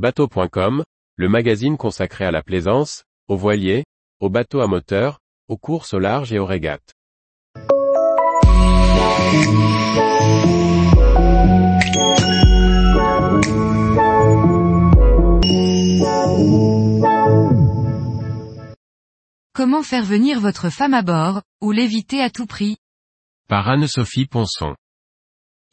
Bateau.com, le magazine consacré à la plaisance, aux voiliers, aux bateaux à moteur, aux courses au large et aux régates. Comment faire venir votre femme à bord, ou l'éviter à tout prix? Par Anne-Sophie Ponson.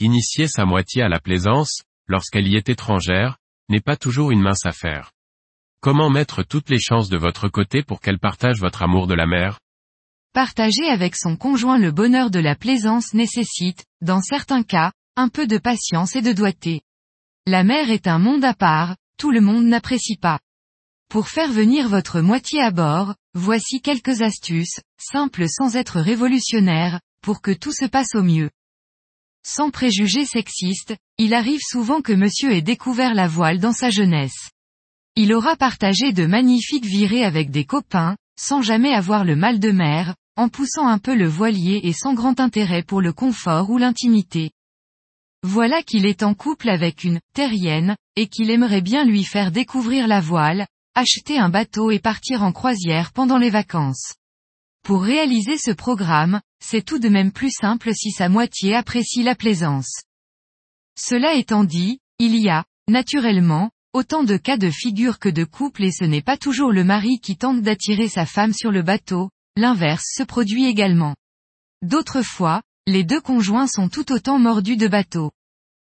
Initier sa moitié à la plaisance, lorsqu'elle y est étrangère, n'est pas toujours une mince affaire. Comment mettre toutes les chances de votre côté pour qu'elle partage votre amour de la mer? Partager avec son conjoint le bonheur de la plaisance nécessite, dans certains cas, un peu de patience et de doigté. La mer est un monde à part, tout le monde n'apprécie pas. Pour faire venir votre moitié à bord, voici quelques astuces, simples sans être révolutionnaires, pour que tout se passe au mieux. Sans préjugés sexistes, il arrive souvent que monsieur ait découvert la voile dans sa jeunesse. Il aura partagé de magnifiques virées avec des copains, sans jamais avoir le mal de mer, en poussant un peu le voilier et sans grand intérêt pour le confort ou l'intimité. Voilà qu'il est en couple avec une terrienne, et qu'il aimerait bien lui faire découvrir la voile, acheter un bateau et partir en croisière pendant les vacances. Pour réaliser ce programme, c'est tout de même plus simple si sa moitié apprécie la plaisance. Cela étant dit, il y a, naturellement, autant de cas de figure que de couple et ce n'est pas toujours le mari qui tente d'attirer sa femme sur le bateau, l'inverse se produit également. D'autres fois, les deux conjoints sont tout autant mordus de bateau.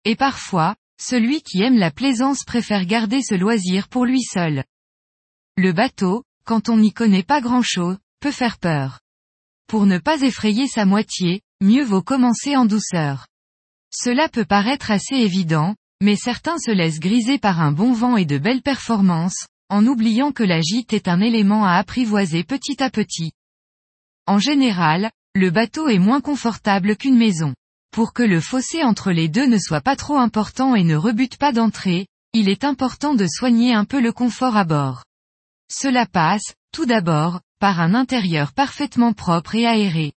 Et parfois, celui qui aime la plaisance préfère garder ce loisir pour lui seul. Le bateau, quand on n'y connaît pas grand-chose, faire peur. Pour ne pas effrayer sa moitié, mieux vaut commencer en douceur. Cela peut paraître assez évident, mais certains se laissent griser par un bon vent et de belles performances, en oubliant que la gîte est un élément à apprivoiser petit à petit. En général, le bateau est moins confortable qu'une maison. Pour que le fossé entre les deux ne soit pas trop important et ne rebute pas d'entrée, il est important de soigner un peu le confort à bord. Cela passe, tout d'abord, un intérieur parfaitement propre et aéré.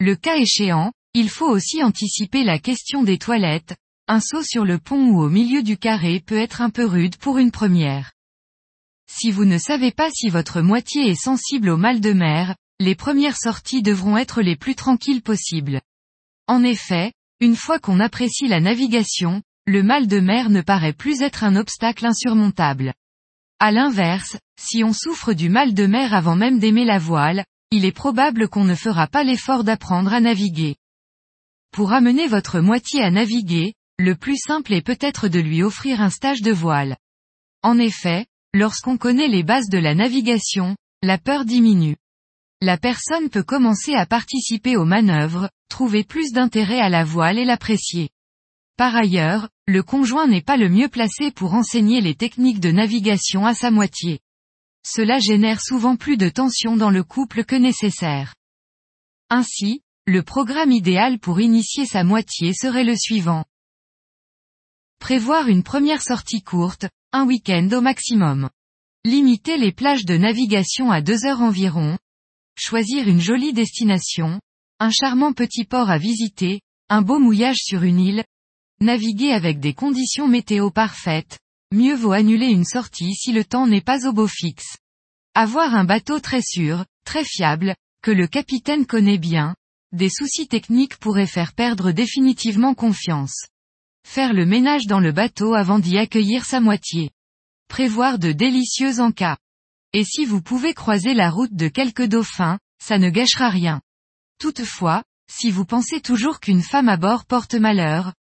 Le cas échéant, il faut aussi anticiper la question des toilettes, un saut sur le pont ou au milieu du carré peut être un peu rude pour une première. Si vous ne savez pas si votre moitié est sensible au mal de mer, les premières sorties devront être les plus tranquilles possibles. En effet, une fois qu'on apprécie la navigation, le mal de mer ne paraît plus être un obstacle insurmontable. À l'inverse, si on souffre du mal de mer avant même d'aimer la voile, il est probable qu'on ne fera pas l'effort d'apprendre à naviguer. Pour amener votre moitié à naviguer, le plus simple est peut-être de lui offrir un stage de voile. En effet, lorsqu'on connaît les bases de la navigation, la peur diminue. La personne peut commencer à participer aux manœuvres, trouver plus d'intérêt à la voile et l'apprécier. Par ailleurs, le conjoint n'est pas le mieux placé pour enseigner les techniques de navigation à sa moitié. Cela génère souvent plus de tension dans le couple que nécessaire. Ainsi, le programme idéal pour initier sa moitié serait le suivant. Prévoir une première sortie courte, un week-end au maximum. Limiter les plages de navigation à deux heures environ. Choisir une jolie destination. Un charmant petit port à visiter, un beau mouillage sur une île, Naviguer avec des conditions météo parfaites, mieux vaut annuler une sortie si le temps n'est pas au beau fixe. Avoir un bateau très sûr, très fiable, que le capitaine connaît bien, des soucis techniques pourraient faire perdre définitivement confiance. Faire le ménage dans le bateau avant d'y accueillir sa moitié. Prévoir de délicieux encas. Et si vous pouvez croiser la route de quelques dauphins, ça ne gâchera rien. Toutefois, si vous pensez toujours qu'une femme à bord porte malheur,